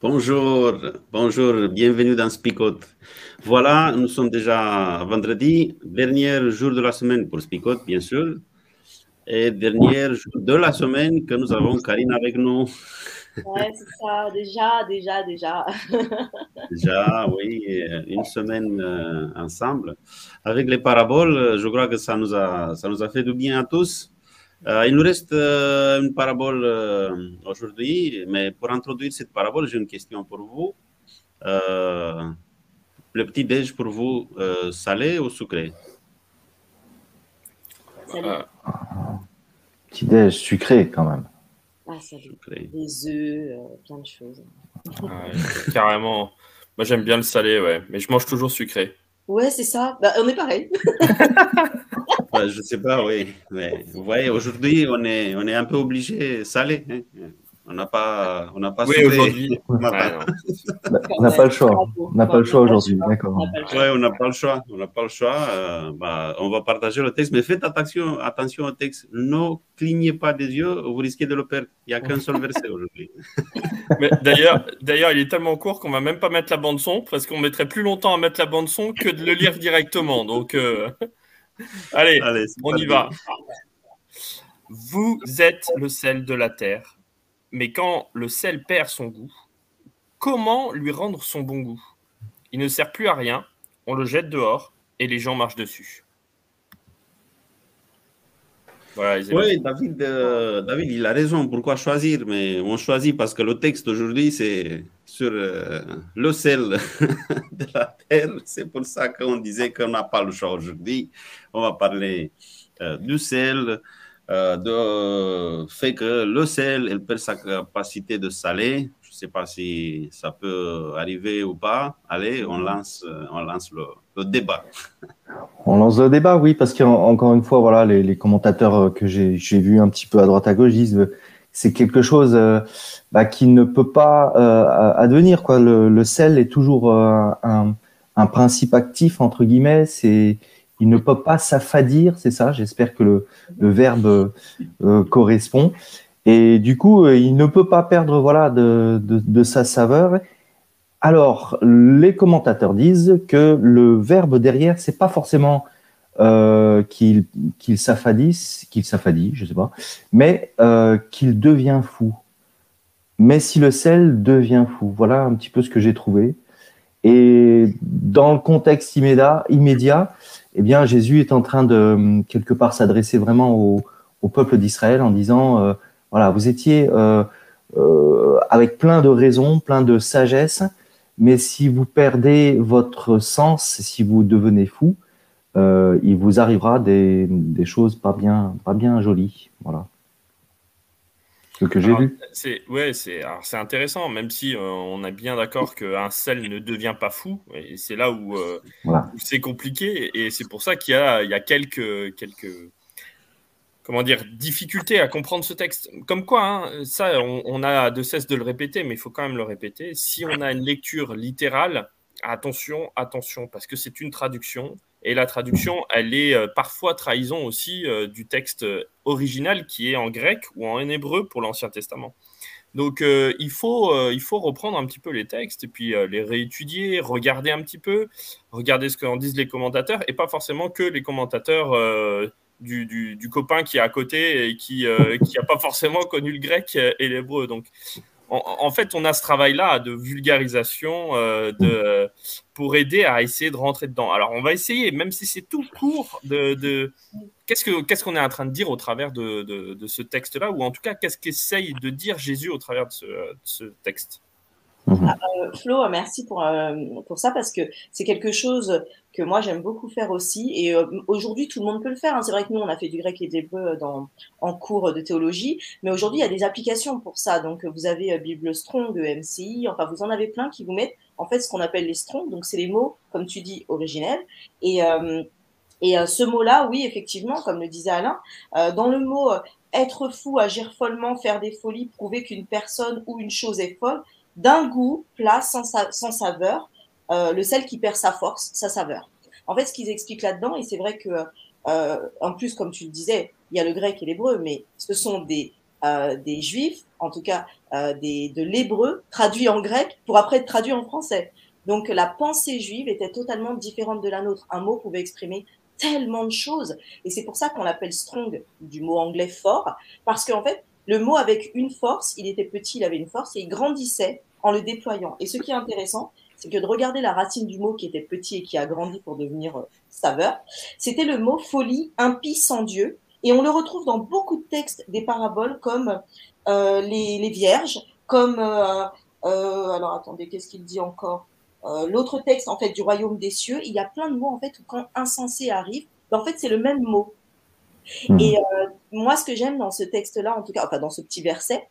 Bonjour, bonjour, bienvenue dans Spicot. Voilà, nous sommes déjà vendredi, dernier jour de la semaine pour Spicot, bien sûr, et dernier jour de la semaine que nous avons Karine avec nous. Ouais, c'est ça, déjà, déjà, déjà. déjà, oui, une semaine euh, ensemble. Avec les paraboles, je crois que ça nous a, ça nous a fait du bien à tous. Euh, il nous reste euh, une parabole euh, aujourd'hui, mais pour introduire cette parabole, j'ai une question pour vous. le petit déj pour vous, salé ou sucré? Petit déj sucré quand même. Ah, Sucré. Des œufs, plein de choses. carrément. Moi j'aime bien le salé, ouais, mais je mange toujours sucré. Ouais, c'est ça. Bah, on est pareil. Je je sais pas, oui. Mais vous voyez, aujourd'hui, on est, on est un peu obligé salé. Hein. On n'a pas, on n'a pas. Oui, aujourd'hui. on n'a pas, le choix. On n'a pas le choix aujourd'hui, d'accord. Oui, on n'a pas le choix. On n'a pas le choix. Euh, bah, on va partager le texte, mais faites attention, attention au texte. Ne clignez pas des yeux, vous risquez de le perdre. Il n'y a qu'un seul verset aujourd'hui. D'ailleurs, d'ailleurs, il est tellement court qu'on va même pas mettre la bande son, parce qu'on mettrait plus longtemps à mettre la bande son que de le lire directement. Donc. Euh, Allez, on y va. Vous êtes le sel de la terre, mais quand le sel perd son goût, comment lui rendre son bon goût? Il ne sert plus à rien, on le jette dehors et les gens marchent dessus. oui, David, euh, David, il a raison. Pourquoi choisir? Mais on choisit parce que le texte aujourd'hui, c'est sur euh, le sel de la terre. C'est pour ça qu'on disait qu'on n'a pas le choix aujourd'hui. On va parler euh, du sel, de fait que le sel, elle perd sa capacité de saler. Je ne sais pas si ça peut arriver ou pas. Allez, on lance, on lance le, le débat. On lance le débat, oui, parce qu'encore une fois, voilà, les, commentateurs euh, que j'ai vus un petit peu à droite à gauche disent c'est quelque chose euh, bah, qui ne peut pas euh, advenir. Quoi. Le, sel est toujours un, principe actif, entre guillemets. C'est, il ne peut pas s'affadir, c'est ça. J'espère que le, verbe correspond. Et du coup, il ne peut pas perdre voilà, de, sa saveur. Alors, les commentateurs disent que le verbe derrière, c'est pas forcément euh, qu'il s'affadisse, qu'il s'affadit, je sais pas, mais euh, qu'il devient fou. Mais si le sel devient fou, voilà un petit peu ce que j'ai trouvé. Et dans le contexte immédiat, eh bien, Jésus est en train de quelque part s'adresser vraiment au, peuple d'Israël en disant, euh, voilà, vous étiez euh, euh, avec plein de raisons, plein de sagesse, mais si vous perdez votre sens, si vous devenez fou, il vous arrivera des, des, choses pas bien, pas bien jolies. Voilà. Ce que j'ai vu. C'est ouais, c'est intéressant, même si euh, on est bien d'accord qu'un sel ne devient pas fou, et c'est là où, euh, où c'est compliqué, et c'est pour ça qu'il y a, il y a quelques, quelques comment dire, difficulté à comprendre ce texte. Comme quoi, hein, ça, on, a de cesse de le répéter, mais il faut quand même le répéter. Si on a une lecture littérale, attention, attention, parce que c'est une traduction. Et la traduction, elle est euh, parfois trahison aussi euh, du texte original qui est en grec ou en hébreu pour l'Ancien Testament. Donc euh, il, faut, il faut reprendre un petit peu les textes et puis les réétudier, regarder un petit peu, regarder ce qu'en disent les commentateurs et pas forcément que les commentateurs du, copain qui est à côté et qui n'a euh, pas forcément connu le grec et l'hébreu. Donc en, fait, on a ce travail-là de vulgarisation euh, pour aider à essayer de rentrer dedans. Alors, on va essayer, même si c'est tout court, de, qu'est-ce qu'on est en train de dire au travers de, de ce texte-là, ou en tout cas, qu'est-ce qu'essaye de dire Jésus au travers de ce texte? Mhm. Ah, euh, Flo, merci pour, euh, pour ça parce que c'est quelque chose que moi j'aime beaucoup faire aussi. Et euh, aujourd'hui, tout le monde peut le faire. Hein. C'est vrai que nous, on a fait du grec et de l'hébreu dans, en cours de théologie, mais aujourd'hui, il y a des applications pour ça. Donc, vous avez Bible Strong, MCI, enfin, vous en avez plein qui vous mettent en fait ce qu'on appelle les strong. Donc, c'est les mots, comme tu dis, originels. Et, et ce mot-là, oui, effectivement, comme le disait Alain, dans le mot être fou, agir follement, faire des folies, prouver qu'une personne ou une chose est folle, d'un goût plat sans, sans saveur, euh, le sel qui perd sa force, sa saveur. En fait, ce qu'ils expliquent là-dedans, et c'est vrai que, euh, en plus, comme tu le disais, il y a le grec et l'hébreu, mais ce sont des, euh, des juifs, en tout cas des, de l'hébreu, traduit en grec pour après être traduit en français. Donc la pensée juive était totalement différente de la nôtre. Un mot pouvait exprimer tellement de choses. Et c'est pour ça qu'on l'appelle strong, du mot anglais fort, parce qu'en fait, le mot avec une force, il était petit, il avait une force, et il grandissait en le déployant. Et ce qui est intéressant, c'est que de regarder la racine du mot qui était petit et qui a grandi pour devenir euh, saveur, c'était le mot folie, impie sans Dieu. Et on le retrouve dans beaucoup de textes des paraboles comme euh, les, vierges, comme... Euh, alors attendez, qu'est-ce qu'il dit encore? L'autre texte en fait du royaume des cieux, il y a plein de mots en fait où quand insensé arrive, ben, en fait c'est le même mot. Hmm. Et moi ce que j'aime dans ce texte-là, en tout cas, enfin dans ce petit verset,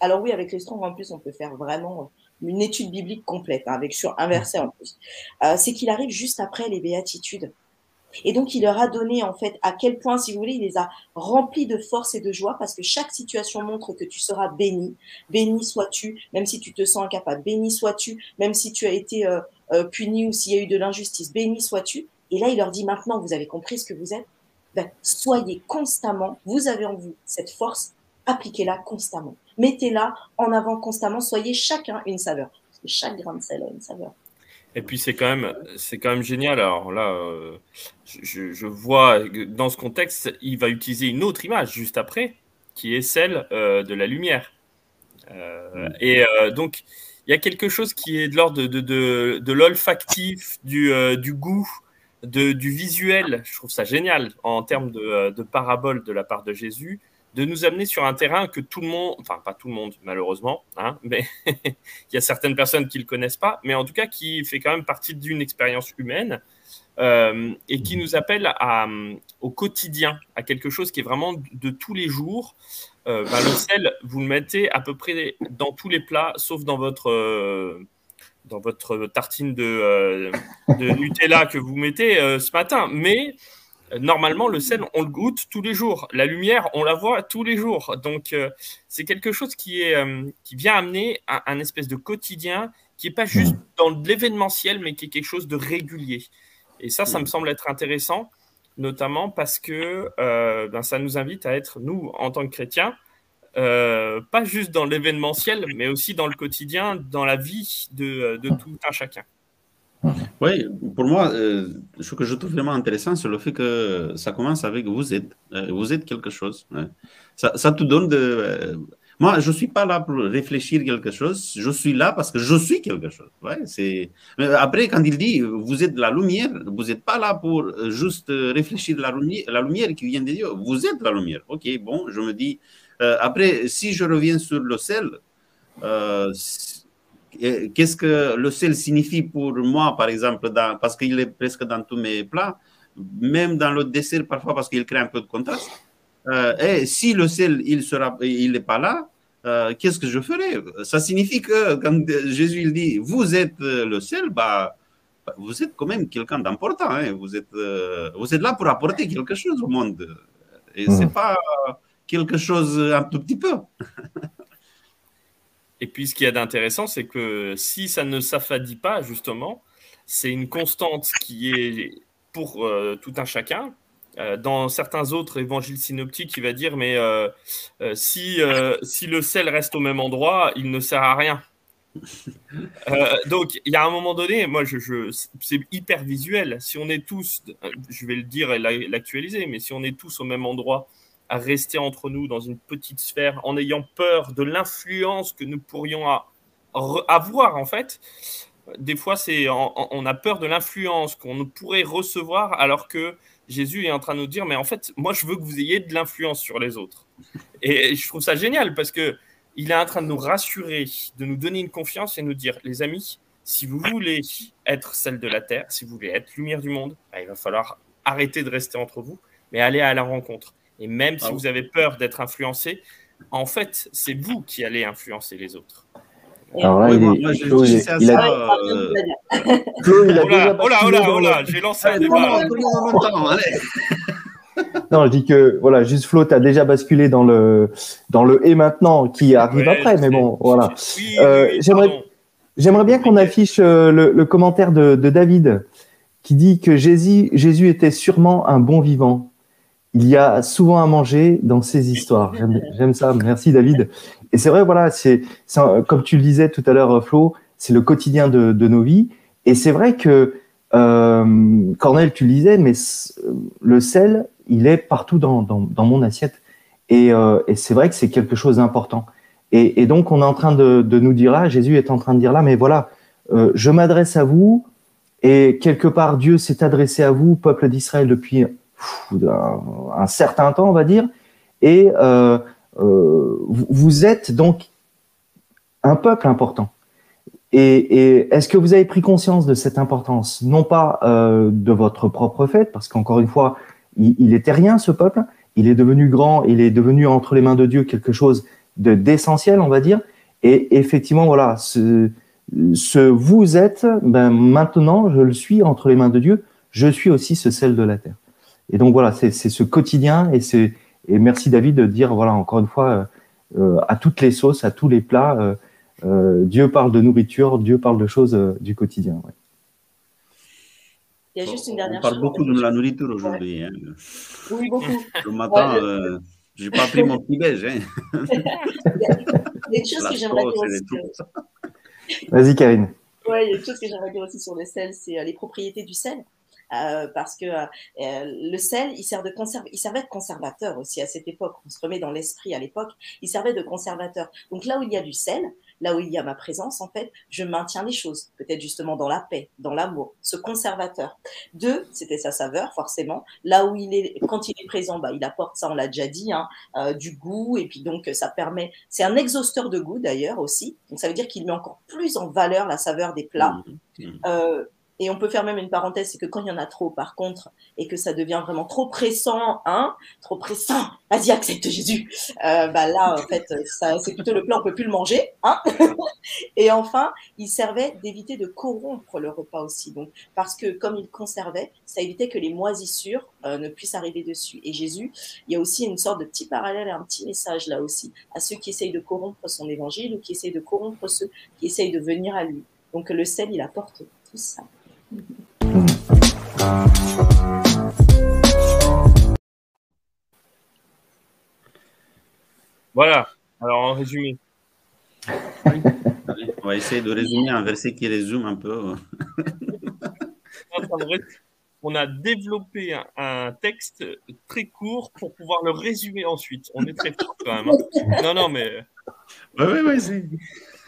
alors oui, avec les Strong, en plus, on peut faire vraiment une étude biblique complète, hein, avec sur un verset en plus. Euh, c'est qu'il arrive juste après les béatitudes. Et donc, il leur a donné, en fait, à quel point, si vous voulez, il les a remplis de force et de joie, parce que chaque situation montre que tu seras béni. Béni sois-tu, même si tu te sens incapable. Béni sois-tu, même si tu as été euh, euh, puni ou s'il y a eu de l'injustice. Béni sois-tu. Et là, il leur dit, maintenant, vous avez compris ce que vous êtes. Ben, soyez constamment, vous avez en vous cette force, appliquez-la constamment mettez-la en avant constamment, soyez chacun une saveur. Parce que chaque grain de sel a une saveur. Et puis c'est quand même, c'est quand même génial. Alors là, euh, je, vois dans ce contexte, il va utiliser une autre image juste après, qui est celle euh, de la lumière. Euh, mm. et donc il y a quelque chose qui est de l'ordre de, de, l'olfactif, du, du goût, du visuel. Je trouve ça génial en termes de, de parabole de la part de Jésus de nous amener sur un terrain que tout le monde, enfin pas tout le monde malheureusement, hein, mais il y a certaines personnes qui ne le connaissent pas, mais en tout cas qui fait quand même partie d'une expérience humaine euh, et qui nous appelle à, au quotidien, à quelque chose qui est vraiment de tous les jours. Euh, ben, le sel, vous le mettez à peu près dans tous les plats, sauf dans votre, euh, dans votre tartine de, de Nutella que vous mettez ce matin, mais normalement, le sel, on le goûte tous les jours. La lumière, on la voit tous les jours. Donc, euh, c'est quelque chose qui, est, euh, qui vient amener un, espèce de quotidien qui n'est pas juste dans l'événementiel, mais qui est quelque chose de régulier. Et ça, ça me semble être intéressant, notamment parce que euh, ben, ça nous invite à être, nous, en tant que chrétiens, pas juste dans l'événementiel, mais aussi dans le quotidien, dans la vie de, de tout un chacun. Oui, pour moi, euh, ce que je trouve vraiment intéressant, c'est le fait que ça commence avec vous êtes. Euh, vous êtes quelque chose. Ça, ça, te donne de. Euh, moi, je ne suis pas là pour réfléchir quelque chose. Je suis là parce que je suis quelque chose. Ouais, c'est... Après, quand il dit vous êtes la lumière, vous n'êtes pas là pour juste réfléchir la lumière, la lumière qui vient de Dieu. Vous êtes la lumière. Ok, bon, je me dis. Après, si je reviens sur le sel, qu'est-ce que le sel signifie pour moi, par exemple, parce qu'il est presque dans tous mes plats, même dans le dessert parfois parce qu'il crée un peu de contraste. Euh, et si le sel, il sera, il n'est pas là, euh, qu'est-ce que je ferai? Ça signifie que quand Jésus il dit vous êtes le sel, bah, vous êtes quand même quelqu'un d'important. Hein. Vous, êtes, euh, vous êtes là pour apporter quelque chose au monde. Et ce n'est mmh. pas quelque chose un tout petit peu. Et puis, ce qu'il y a d'intéressant, c'est que si ça ne s'affadit pas, justement, c'est une constante qui est pour euh, tout un chacun. Euh, dans certains autres évangiles synoptiques, il va dire, mais euh, si, si le sel reste au même endroit, il ne sert à rien. donc, il y a un moment donné, moi, je, je c'est hyper visuel. Si on est tous, je vais le dire et l'actualiser, mais si on est tous au même endroit, à rester entre nous dans une petite sphère en ayant peur de l'influence que nous pourrions avoir en fait. Des fois, c'est on a peur de l'influence qu'on pourrait recevoir alors que Jésus est en train de nous dire mais en fait, moi je veux que vous ayez de l'influence sur les autres. Et je trouve ça génial parce que il est en train de nous rassurer, de nous donner une confiance et nous dire les amis, si vous voulez être celle de la terre, si vous voulez être lumière du monde, bah, il va falloir arrêter de rester entre vous, mais aller à la rencontre. Et même si ah vous avez peur d'être influencé, en fait, c'est vous qui allez influencer les autres. Alors là, il, est, il, il, a, oh là, oh là, oh là, j'ai lancé un débat. Non, je dis que voilà, juste Flo, tu as déjà basculé dans le dans le et maintenant qui arrive après, mais bon, voilà. Euh, j'aimerais j'aimerais bien qu'on affiche euh, le, le, commentaire de, de, David qui dit que Jésus Jésus était sûrement un bon vivant il y a souvent à manger dans ces histoires. J'aime ça. Merci David. Et c'est vrai, voilà, c'est comme tu le disais tout à l'heure, Flo, c'est le quotidien de, nos vies. Et c'est vrai que euh, Cornel, tu le disais, mais le sel, il est partout dans, mon assiette. Et, euh, et c'est vrai que c'est quelque chose d'important. Et, donc, on est en train de, nous dire là, Jésus est en train de dire là, mais voilà, euh, je m'adresse à vous, et quelque part, Dieu s'est adressé à vous, peuple d'Israël, depuis un, certain temps, on va dire, et euh, euh, vous êtes donc un peuple important. Et, est-ce que vous avez pris conscience de cette importance, non pas euh, de votre propre fait, parce qu'encore une fois, il, il, était rien ce peuple, il est devenu grand, il est devenu entre les mains de Dieu quelque chose de d'essentiel, on va dire. Et effectivement, voilà, ce, ce vous êtes, ben maintenant, je le suis entre les mains de Dieu. Je suis aussi ce sel de la terre. Et donc voilà, c'est ce quotidien et c'est et merci David de dire voilà encore une fois euh, à toutes les sauces, à tous les plats, euh, euh, Dieu parle de nourriture, Dieu parle de choses du quotidien. Il y a juste une dernière on parle beaucoup de la nourriture aujourd'hui. Hein. Oui, beaucoup. Le matin, ouais, je n'ai pas pris mon petit déj. Hein. il y a une chose que j'aimerais dire aussi. Vas-y, Karine. Oui, il y a une chose que j'aimerais dire aussi sur le sel, c'est les propriétés du sel. Euh, parce que euh, le sel, il, sert de conserve, il servait de conservateur aussi à cette époque. On se remet dans l'esprit à l'époque, il servait de conservateur. Donc là où il y a du sel, là où il y a ma présence, en fait, je maintiens les choses, peut-être justement dans la paix, dans l'amour, ce conservateur. Deux, c'était sa saveur, forcément. Là où il est, quand il est présent, bah, il apporte ça, on l'a déjà dit, hein, euh, du goût, et puis donc ça permet, c'est un exhausteur de goût d'ailleurs aussi. Donc ça veut dire qu'il met encore plus en valeur la saveur des plats. Mmh, mmh. Euh, et on peut faire même une parenthèse, c'est que quand il y en a trop, par contre, et que ça devient vraiment trop pressant, hein, trop pressant, vas-y, accepte Jésus. Euh, bah là, en fait, ça, c'est plutôt le plat, on peut plus le manger, hein. et enfin, il servait d'éviter de corrompre le repas aussi. Donc, parce que comme il conservait, ça évitait que les moisissures euh, ne puissent arriver dessus. Et Jésus, il y a aussi une sorte de petit parallèle et un petit message là aussi à ceux qui essayent de corrompre son évangile ou qui essayent de corrompre ceux qui essayent de venir à lui. Donc le sel, il apporte tout ça. Voilà, alors en résumé. On va essayer de résumer un verset qui résume un peu. On a développé un, texte très court pour pouvoir le résumer ensuite. On est très fort quand même. Hein. Non, non, mais. Oui, oui, oui.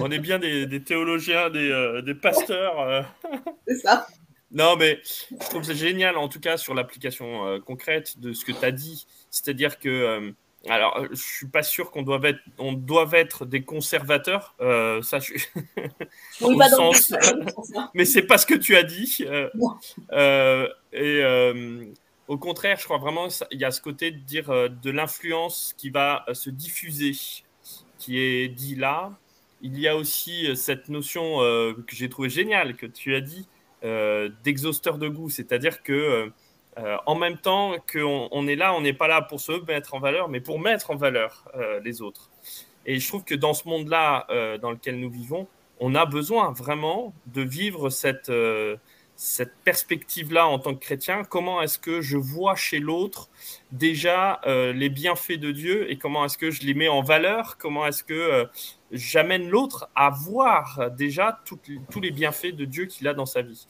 On est bien des, théologiens, des, euh, pasteurs. Euh. C'est ça. Non, mais je trouve ça génial, en tout cas, sur l'application euh, concrète de ce que tu as dit. C'est-à-dire que, alors, je suis pas sûr qu'on doive être, on doit être des conservateurs. ça, je... va dans sens... mais c'est pas ce que tu as dit. et au contraire, je crois vraiment qu'il y a ce côté de dire de l'influence qui va se diffuser, qui est dit là il y a aussi euh, cette notion euh, que j'ai trouvé géniale, que tu as dit, euh, d'exhausteur de goût. C'est-à-dire que en même temps qu'on on est là, on n'est pas là pour se mettre en valeur, mais pour mettre en valeur les autres. Et je trouve que dans ce monde-là dans lequel nous vivons, on a besoin vraiment de vivre cette, cette perspective-là en tant que chrétien, comment est-ce que je vois chez l'autre déjà euh, les bienfaits de Dieu et comment est-ce que je les mets en valeur, comment est-ce que euh, j'amène l'autre à voir déjà tous les bienfaits de Dieu qu'il a dans sa vie?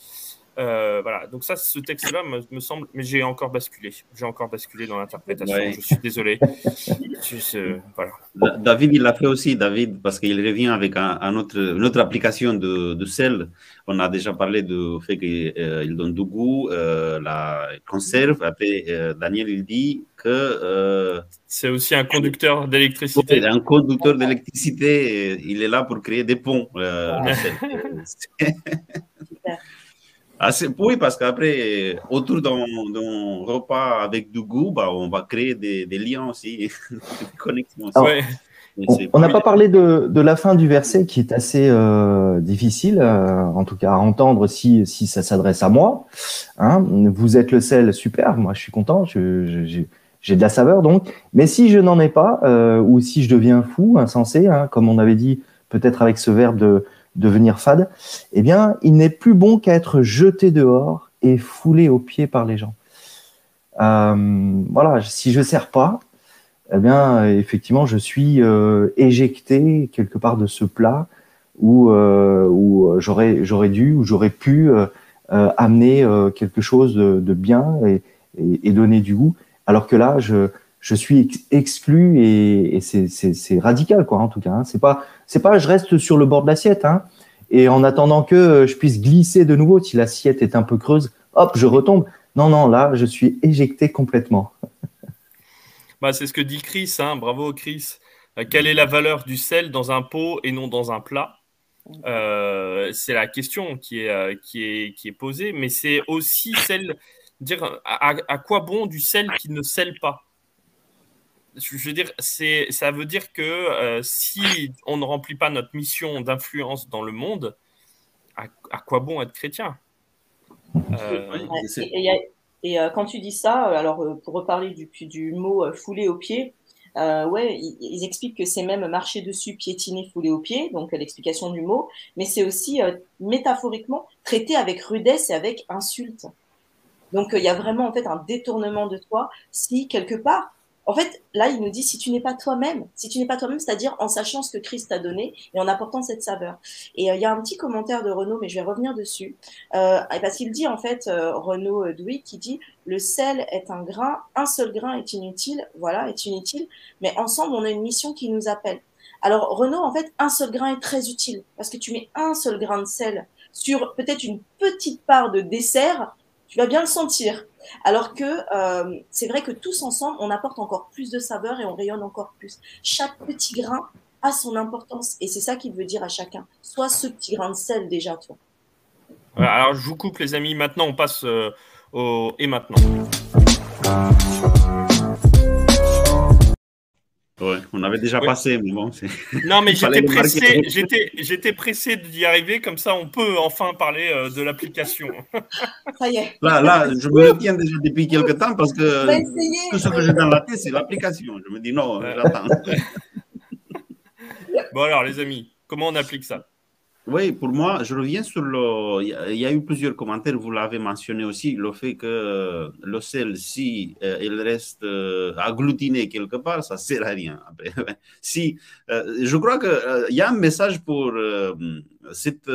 Euh, voilà, donc ça, ce texte-là me, semble, mais j'ai encore basculé. J'ai encore basculé dans l'interprétation. Je suis désolé. David, il l'a fait aussi, David, parce qu'il revient avec un, autre, une autre application de, de, sel. On a déjà parlé du fait qu'il euh, donne du goût, euh, la conserve. Après, Daniel, il dit que. C'est aussi un conducteur d'électricité. un conducteur d'électricité. Il est là pour créer des ponts. Ah, oui, parce qu'après, autour d'un repas avec du goût, bah, on va créer des, liens aussi, des on n'a pas parlé de, la fin du verset qui est assez euh, difficile, euh, en tout cas à entendre si, si ça s'adresse à moi. Hein. Vous êtes le sel, super, moi je suis content, j'ai de la saveur donc. Mais si je n'en ai pas, euh, ou si je deviens fou, insensé, hein, comme on avait dit peut-être avec ce verbe de, devenir fade, eh bien, il n'est plus bon qu'à être jeté dehors et foulé aux pieds par les gens. Euh, voilà, si je ne sers pas, eh bien, effectivement, je suis euh, éjecté quelque part de ce plat où, euh, où j'aurais, j'aurais dû ou j'aurais pu amener quelque chose de, bien et, et, donner du goût. Alors que là, je, je suis exclu et, c'est radical, quoi, en tout cas. Hein. C'est pas c'est pas je reste sur le bord de l'assiette, hein, et en attendant que euh, je puisse glisser de nouveau, si l'assiette est un peu creuse, hop, je retombe. Non, non, là, je suis éjecté complètement. bah, c'est ce que dit Chris, hein, bravo Chris. Euh, quelle est la valeur du sel dans un pot et non dans un plat? Euh, C'est la question qui est, posée, mais c'est aussi celle, dire à, à quoi bon du sel qui ne scelle pas? Je veux dire, c'est, ça veut dire que euh, si on ne remplit pas notre mission d'influence dans le monde, à, quoi bon être chrétien? Euh, Et, euh, quand tu dis ça, alors pour reparler du, du mot foulé au pied, ouais, ils, expliquent que c'est même marcher dessus, piétiner, fouler au pied, donc l'explication du mot, mais c'est aussi métaphoriquement traité avec rudesse et avec insulte. Donc il y a vraiment en fait un détournement de toi si quelque part en fait, là, il nous dit si tu n'es pas toi-même, si tu n'es pas toi-même, c'est-à-dire en sachant ce que Christ t'a donné et en apportant cette saveur. Et euh, il y a un petit commentaire de Renaud, mais je vais revenir dessus, euh, parce qu'il dit en fait, euh, Renaud euh, Douy, qui dit le sel est un grain, un seul grain est inutile, voilà, est inutile, mais ensemble, on a une mission qui nous appelle. Alors Renaud, en fait, un seul grain est très utile parce que tu mets un seul grain de sel sur peut-être une petite part de dessert, tu vas bien le sentir. Alors que euh, c'est vrai que tous ensemble, on apporte encore plus de saveur et on rayonne encore plus. Chaque petit grain a son importance et c'est ça qu'il veut dire à chacun. Soit ce petit grain de sel déjà, toi. Alors je vous coupe les amis, maintenant on passe euh, au et maintenant. On avait déjà passé, mais bon. Non, mais j'étais pressé, j'étais, pressé d'y arriver, comme ça on peut enfin parler euh, de l'application. Ça y est. Là, là, je me retiens déjà depuis quelques temps parce que tout ce que j'ai dans la tête, c'est l'application. Je me dis non, j'attends. bon, alors, les amis, comment on applique ça? Oui, pour moi, je reviens sur le. Il y a eu plusieurs commentaires, vous l'avez mentionné aussi, le fait que le sel, si euh, il reste euh, agglutiné quelque part, ça ne sert à rien. Après. si, euh, je crois qu'il y a un message pour cette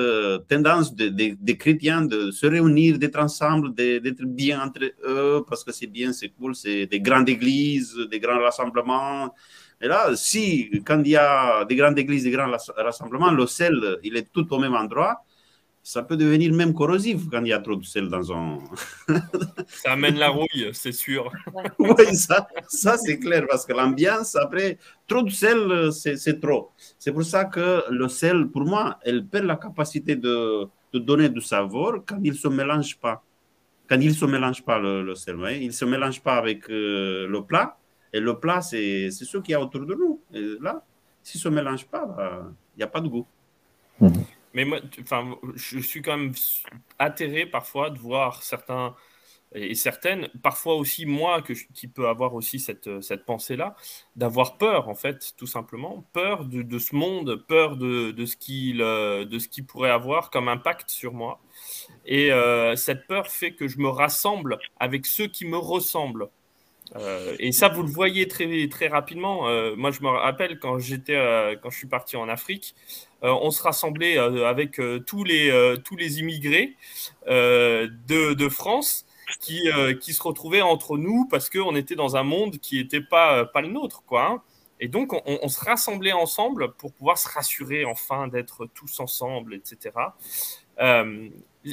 tendance des chrétiens de se réunir, d'être ensemble, d'être bien entre eux, parce que c'est bien, c'est cool, c'est des grandes églises, des grands rassemblements. Et là, si, quand il y a des grandes églises, des grands rassemblements, le sel, il est tout au même endroit, ça peut devenir même corrosif quand il y a trop de sel dans un. ça amène la rouille, c'est sûr. oui, ça, ça c'est clair, parce que l'ambiance, après, trop de sel, c'est trop. C'est pour ça que le sel, pour moi, elle perd la capacité de, de donner du savoir quand il ne se mélange pas. Quand il ne se mélange pas, le, sel, il ne se mélange pas avec euh, le plat et le plat, c'est ce qu'il y a autour de nous. Et là, si ça ne se mélange pas, bah, il n'y a pas de goût. Mhm. Mais moi, enfin, je suis quand même atterré parfois de voir certains et certaines, parfois aussi moi que qui peut avoir aussi cette, cette pensée-là, d'avoir peur en fait, tout simplement, peur de, de ce monde, peur de, de ce qu'il de ce qui pourrait avoir comme impact sur moi. Et euh, cette peur fait que je me rassemble avec ceux qui me ressemblent. Euh, et ça, vous le voyez très, très rapidement. Euh, moi, je me rappelle quand j'étais, euh, quand je suis parti en Afrique, on se rassemblait avec tous les tous les immigrés de, France qui, qui se retrouvaient entre nous parce qu'on était dans un monde qui n'était pas pas le nôtre, quoi. Hein. Et donc, on, on, se rassemblait ensemble pour pouvoir se rassurer enfin d'être tous ensemble, etc.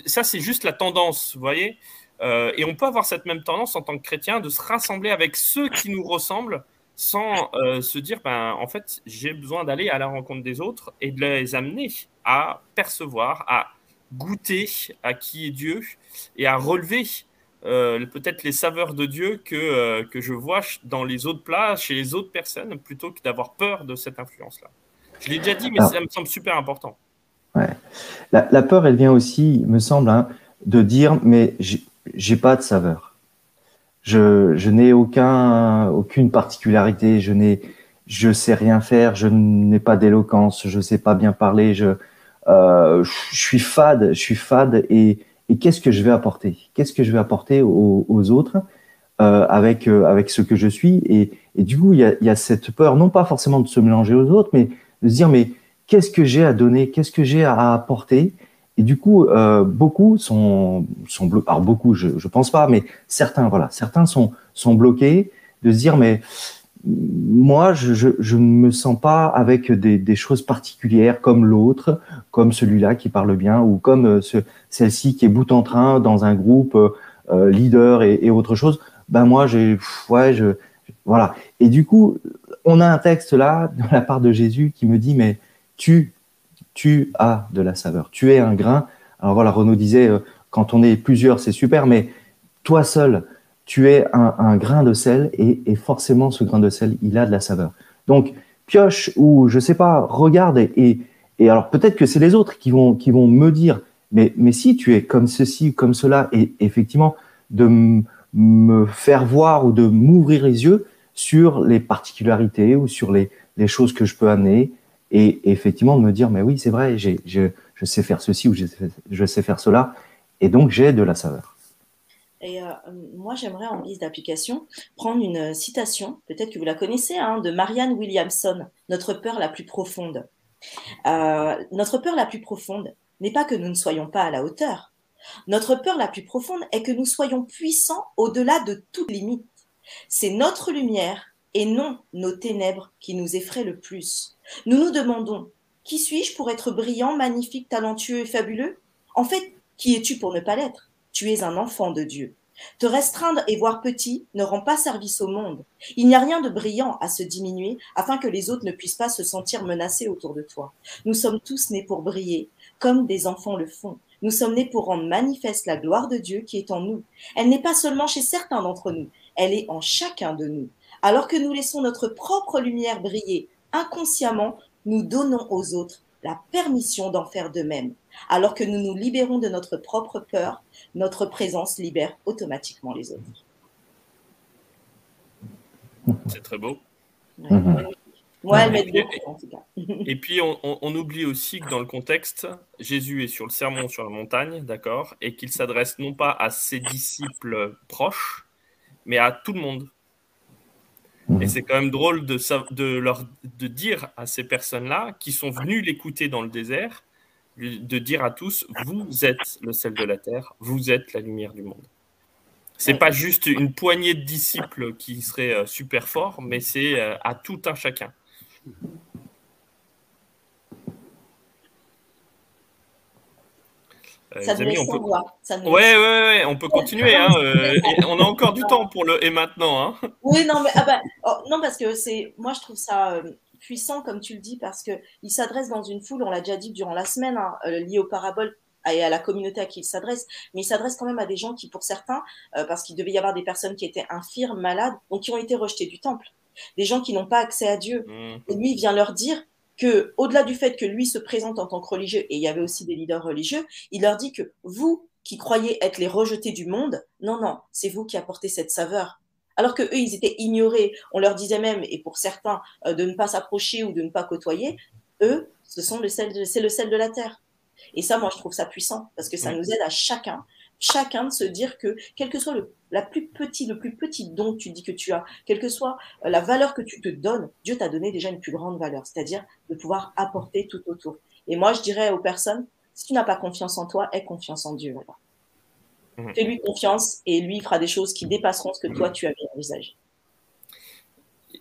ça, c'est juste la tendance, vous voyez. Euh, et on peut avoir cette même tendance en tant que chrétien de se rassembler avec ceux qui nous ressemblent sans euh, se dire, ben, en fait, j'ai besoin d'aller à la rencontre des autres et de les amener à percevoir, à goûter à qui est Dieu et à relever euh, peut-être les saveurs de Dieu que, que je vois dans les autres plats, chez les autres personnes, plutôt que d'avoir peur de cette influence-là. Je l'ai déjà dit, mais ça me semble super important. Ouais. La, peur, elle vient aussi, me semble, hein, de dire, mais j'ai pas de saveur. Je, je n'ai aucun, aucune particularité. Je n'ai, je sais rien faire. Je n'ai pas d'éloquence. Je sais pas bien parler. Je, euh, je suis fade. Je suis fade. Et, et qu'est-ce que je vais apporter? Qu'est-ce que je vais apporter aux, autres euh, avec euh, avec ce que je suis? Et, et du coup, il y a, y a cette peur, non pas forcément de se mélanger aux autres, mais de se dire mais qu'est-ce que j'ai à donner? Qu'est-ce que j'ai à apporter? Et du coup, euh, beaucoup sont, sont bloqués. Alors beaucoup, je, je pense pas, mais certains, voilà, certains sont, sont bloqués de se dire, mais moi, je, ne me sens pas avec des, des choses particulières comme l'autre, comme celui-là qui parle bien, ou comme euh, ce, celle-ci qui est bout en train dans un groupe euh, leader et, et, autre chose. Ben moi, j'ai, ouais, je, voilà. Et du coup, on a un texte là de la part de Jésus qui me dit, mais tu tu as de la saveur. Tu es un grain. Alors voilà, Renaud disait, euh, quand on est plusieurs, c'est super, mais toi seul, tu es un, grain de sel et, forcément, ce grain de sel, il a de la saveur. Donc, pioche ou je sais pas, regarde et, et alors peut-être que c'est les autres qui vont, qui vont me dire, mais, si tu es comme ceci, comme cela, et effectivement, de me faire voir ou de m'ouvrir les yeux sur les particularités ou sur les, les choses que je peux amener, et, effectivement de me dire mais oui c'est vrai je, je, sais faire ceci ou je, sais faire cela et donc j'ai de la saveur. Et euh, moi, j'aimerais, en guise d'application, prendre une citation, peut-être que vous la connaissez, hein, de Marianne Williamson, Notre peur la plus profonde. Euh, notre peur la plus profonde n'est pas que nous ne soyons pas à la hauteur. Notre peur la plus profonde est que nous soyons puissants au-delà de toute limite. C'est notre lumière et non nos ténèbres qui nous effraient le plus. Nous nous demandons, qui suis-je pour être brillant, magnifique, talentueux et fabuleux? En fait, qui es-tu pour ne pas l'être? Tu es un enfant de Dieu. Te restreindre et voir petit ne rend pas service au monde. Il n'y a rien de brillant à se diminuer afin que les autres ne puissent pas se sentir menacés autour de toi. Nous sommes tous nés pour briller, comme des enfants le font. Nous sommes nés pour rendre manifeste la gloire de Dieu qui est en nous. Elle n'est pas seulement chez certains d'entre nous, elle est en chacun de nous. Alors que nous laissons notre propre lumière briller inconsciemment, nous donnons aux autres la permission d'en faire de même. Alors que nous nous libérons de notre propre peur, notre présence libère automatiquement les autres. C'est très beau. Moi, elle m'aide beaucoup, en tout cas. Et puis, on, oublie aussi que dans le contexte, Jésus est sur le sermon sur la montagne, d'accord, et qu'il s'adresse non pas à ses disciples proches, mais à tout le monde. Et c'est quand même drôle de, de, leur, de dire à ces personnes-là qui sont venues l'écouter dans le désert, de dire à tous, vous êtes le sel de la terre, vous êtes la lumière du monde. C'est pas juste une poignée de disciples qui seraient euh, super forts, mais c'est euh, à tout un chacun. Euh, ça amis, on peut... ouais, ouais, ouais, on peut continuer. Hein, euh, on a encore du temps pour le et maintenant. Hein. Oui, non, mais ah bah, oh, non, parce que c'est, moi, je trouve ça euh, puissant, comme tu le dis, parce que il s'adresse dans une foule. On l'a déjà dit durant la semaine, hein, lié aux paraboles et à la communauté à qui il s'adresse, mais il s'adresse quand même à des gens qui, pour certains, parce qu'il devait y avoir des personnes qui étaient infirmes, malades, donc qui ont été rejetés du temple, des gens qui n'ont pas accès à Dieu. Mmh. Et lui, il vient leur dire que, au-delà du fait que lui se présente en tant que religieux, et il y avait aussi des leaders religieux, il leur dit que vous, qui croyez être les rejetés du monde, non, non, c'est vous qui apportez cette saveur. Alors que eux, ils étaient ignorés. On leur disait même, et pour certains, euh, de ne pas s'approcher ou de ne pas côtoyer. Eux, ce sont le sel, c'est le sel de la terre. Et ça, moi, je trouve ça puissant parce que ça nous aide à chacun chacun de se dire que, quel que soit le, la plus petite, le plus petit don que tu dis que tu as, quelle que soit euh, la valeur que tu te donnes, Dieu t'a donné déjà une plus grande valeur, c'est-à-dire de pouvoir apporter tout autour. Et moi, je dirais aux personnes, si tu n'as pas confiance en toi, aie confiance en Dieu. Mmh. Fais-lui confiance et lui fera des choses qui dépasseront ce que toi tu avais envisagé.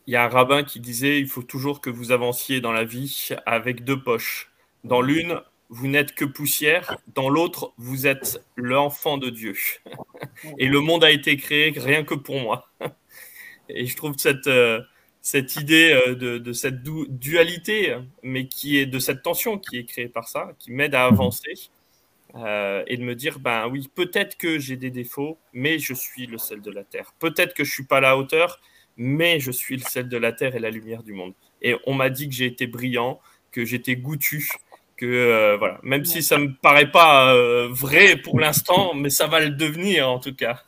Il y a un rabbin qui disait il faut toujours que vous avanciez dans la vie avec deux poches. Dans l'une, vous n'êtes que poussière, dans l'autre, vous êtes l'enfant de Dieu. Et le monde a été créé rien que pour moi. Et je trouve cette, euh, cette idée euh, de, cette dualité, mais qui est de cette tension qui est créée par ça, qui m'aide à avancer euh, et de me dire ben oui, peut-être que j'ai des défauts, mais je suis le sel de la terre. Peut-être que je suis pas à la hauteur, mais je suis le sel de la terre et la lumière du monde. Et on m'a dit que j'ai été brillant, que j'étais goûtu, que euh, voilà, même si ça me paraît pas euh, vrai pour l'instant, mais ça va le devenir en tout cas.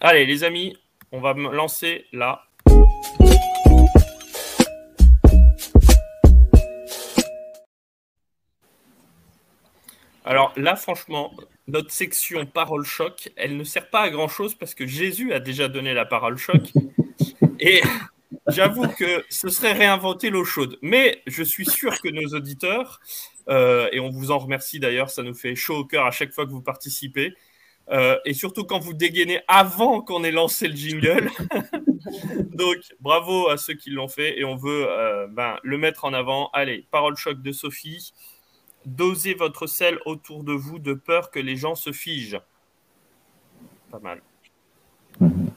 Allez les amis, on va me lancer là. Alors là, franchement, notre section parole choc, elle ne sert pas à grand chose parce que Jésus a déjà donné la parole choc. Et J'avoue que ce serait réinventer l'eau chaude. Mais je suis sûr que nos auditeurs, euh, et on vous en remercie d'ailleurs, ça nous fait chaud au cœur à chaque fois que vous participez, euh, et surtout quand vous dégainez avant qu'on ait lancé le jingle. Donc bravo à ceux qui l'ont fait, et on veut euh, ben, le mettre en avant. Allez, parole choc de Sophie. Dosez votre sel autour de vous de peur que les gens se figent. Pas mal. Mhm.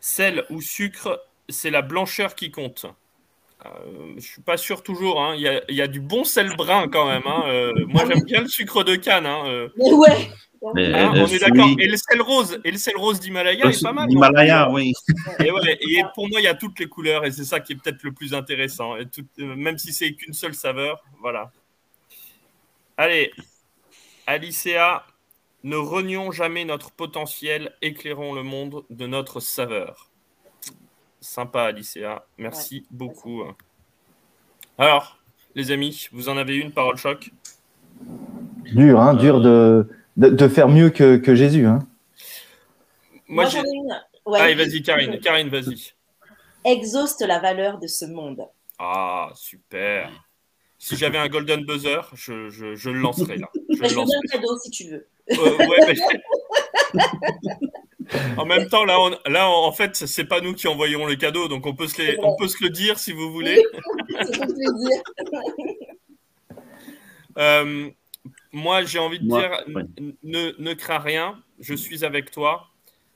Sel ou sucre c'est la blancheur qui compte. Euh, je suis pas sûr toujours. Hein. Il, y a, du bon sel brun quand même. Hein. Euh, moi, j'aime bien le sucre de canne. Hein. Euh. ouais. Hein, on est d'accord. Et le sel rose, et le sel rose d'Himalaya est pas mal. Himalaya, oui. Et, et, pour moi, il y a toutes les couleurs, et c'est ça qui est peut-être le plus intéressant. Et même si c'est qu'une seule saveur, voilà. Allez, Alicea, ne renions jamais notre potentiel, éclairons le monde de notre saveur. Sympa, Alicia. Merci beaucoup. Alors, les amis, vous en avez une parole choc Dur, hein, dur de, de, faire mieux que, que Jésus. Hein. Moi, j'en ai une. Allez, vas-y, Karine. Karine, vas-y. Exhauste la valeur de ce monde. Ah, super. Si j'avais un golden buzzer, je, je, je le lancerais là. Je, je veux bien un cadeau si tu veux. Euh, ouais, mais... En même temps, là, là en fait, c'est pas nous qui envoyons le cadeau, donc on peut se, on peut se le dire si vous voulez. euh, moi, j'ai envie de dire, ne, ne, crains rien, je suis avec toi.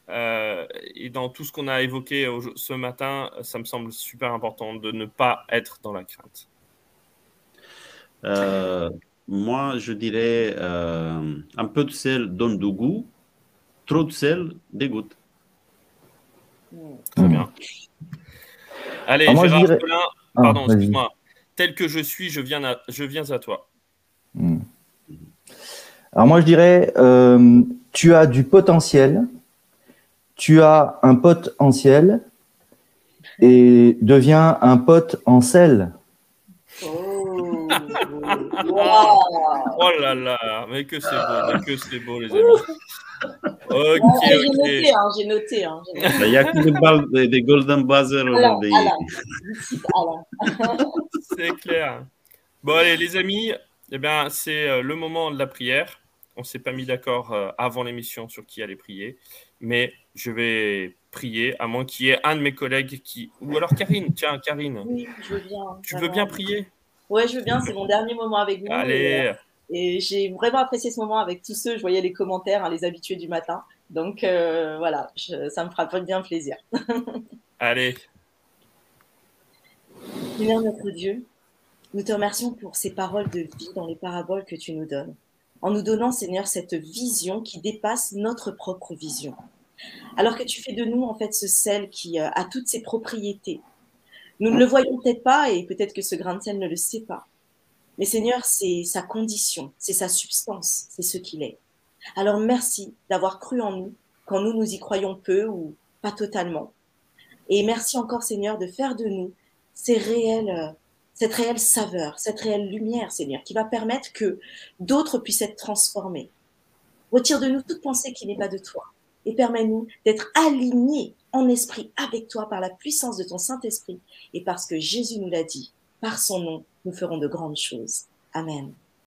Euh, et dans tout ce qu'on a évoqué ce matin, ça me semble super important de ne pas être dans la crainte. Euh, moi, je dirais euh, un peu de sel donne du goût, Trop de sel dégoûte. Très bien. Allez, Alors Gérard dirais... Ah, pardon, excuse-moi. Tel que je suis, je viens à, je viens à toi. Hmm. Alors moi, je dirais, euh, tu as du potentiel, tu as un pote en ciel et deviens un pote en sel. Oh, oh là là, mais que c'est beau, mais que c'est beau, les amis. Ok, J'ai noté, hein, j'ai noté. Hein, Il y a que des, golden buzzer aujourd'hui. c'est clair. Bon, allez, les amis, eh bien, c'est euh, le moment de la prière. On s'est pas mis d'accord euh, avant l'émission sur qui allait prier, mais je vais prier, à moins qu'il y ait un de mes collègues qui. Ou alors Karine, tiens, Karine. Oui, je veux bien. Tu veux bien prier? Ouais, je veux bien, c'est mon dernier moment avec vous. Allez. Euh, et j'ai vraiment apprécié ce moment avec tous ceux, je voyais les commentaires, hein, les habitués du matin. Donc euh, voilà, ça me fera bien plaisir. Allez. Seigneur notre Dieu, nous te remercions pour ces paroles de vie dans les paraboles que tu nous donnes. En nous donnant, Seigneur, cette vision qui dépasse notre propre vision. Alors que tu fais de nous, en fait, ce sel qui euh, a toutes ses propriétés. Nous ne le voyons peut-être pas et peut-être que ce grain de sel ne le sait pas. Mais Seigneur, c'est sa condition, c'est sa substance, c'est ce qu'il est. Alors merci d'avoir cru en nous quand nous nous y croyons peu ou pas totalement. Et merci encore Seigneur de faire de nous réels cette réelle saveur, cette réelle lumière, Seigneur, qui va permettre que d'autres puissent être transformés. Retire de nous toute pensée qui n'est pas de toi et permets-nous d'être alignés en esprit avec toi par la puissance de ton Saint-Esprit et parce que Jésus nous l'a dit, par son nom, nous ferons de grandes choses. Amen.